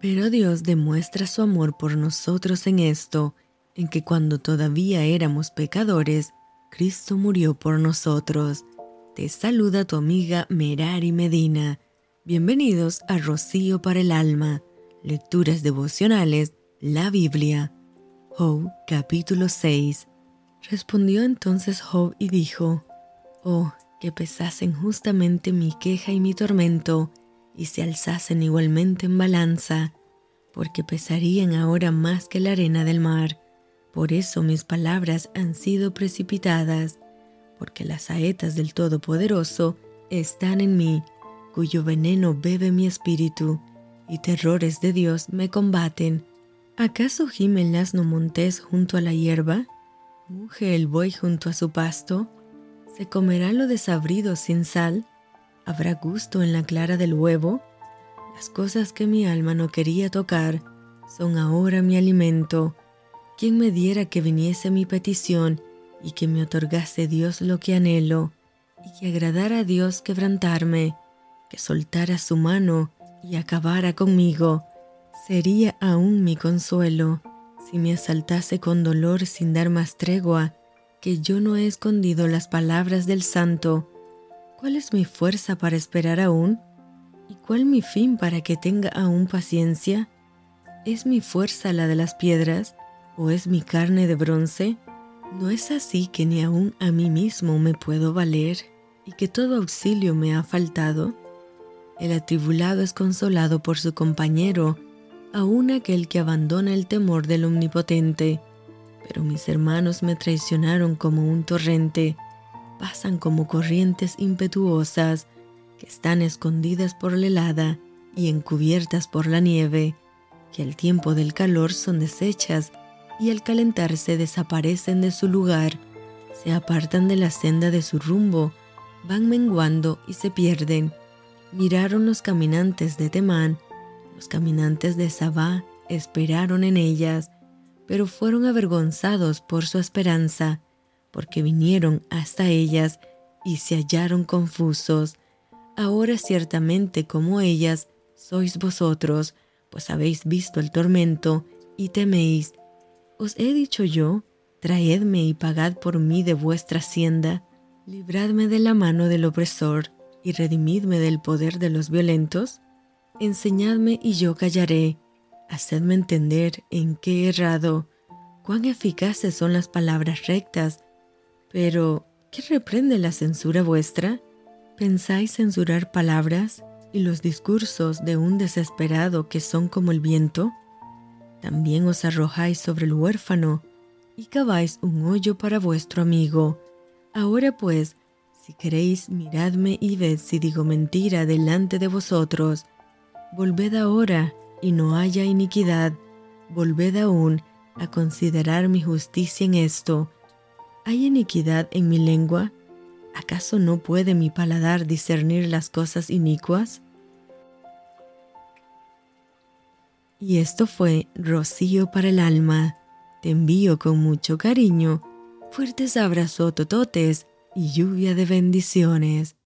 Pero Dios demuestra su amor por nosotros en esto, en que cuando todavía éramos pecadores, Cristo murió por nosotros. Te saluda tu amiga Merari Medina. Bienvenidos a Rocío para el Alma, Lecturas Devocionales, la Biblia. Job capítulo 6. Respondió entonces Job y dijo, Oh, que pesasen justamente mi queja y mi tormento, y se alzasen igualmente en balanza, porque pesarían ahora más que la arena del mar. Por eso mis palabras han sido precipitadas, porque las saetas del Todopoderoso están en mí, cuyo veneno bebe mi espíritu, y terrores de Dios me combaten. ¿Acaso gime el asno montés junto a la hierba? ¿Muge el buey junto a su pasto? ¿Se comerá lo desabrido sin sal? ¿Habrá gusto en la clara del huevo? Las cosas que mi alma no quería tocar son ahora mi alimento. ¿Quién me diera que viniese mi petición y que me otorgase Dios lo que anhelo, y que agradara a Dios quebrantarme, que soltara su mano y acabara conmigo? Sería aún mi consuelo si me asaltase con dolor sin dar más tregua, que yo no he escondido las palabras del santo ¿Cuál es mi fuerza para esperar aún? ¿Y cuál mi fin para que tenga aún paciencia? ¿Es mi fuerza la de las piedras o es mi carne de bronce? ¿No es así que ni aún a mí mismo me puedo valer y que todo auxilio me ha faltado? El atribulado es consolado por su compañero, aun aquel que abandona el temor del Omnipotente. Pero mis hermanos me traicionaron como un torrente pasan como corrientes impetuosas que están escondidas por la helada y encubiertas por la nieve, que al tiempo del calor son deshechas y al calentarse desaparecen de su lugar, se apartan de la senda de su rumbo, van menguando y se pierden. Miraron los caminantes de Temán, los caminantes de Sabá esperaron en ellas, pero fueron avergonzados por su esperanza porque vinieron hasta ellas y se hallaron confusos. Ahora ciertamente como ellas sois vosotros, pues habéis visto el tormento y teméis. Os he dicho yo, traedme y pagad por mí de vuestra hacienda, libradme de la mano del opresor y redimidme del poder de los violentos. Enseñadme y yo callaré, hacedme entender en qué he errado, cuán eficaces son las palabras rectas pero, ¿qué reprende la censura vuestra? ¿Pensáis censurar palabras y los discursos de un desesperado que son como el viento? También os arrojáis sobre el huérfano y caváis un hoyo para vuestro amigo. Ahora pues, si queréis, miradme y ved si digo mentira delante de vosotros. Volved ahora y no haya iniquidad. Volved aún a considerar mi justicia en esto ¿Hay iniquidad en mi lengua? ¿Acaso no puede mi paladar discernir las cosas inicuas? Y esto fue Rocío para el alma. Te envío con mucho cariño, fuertes abrazos tototes y lluvia de bendiciones.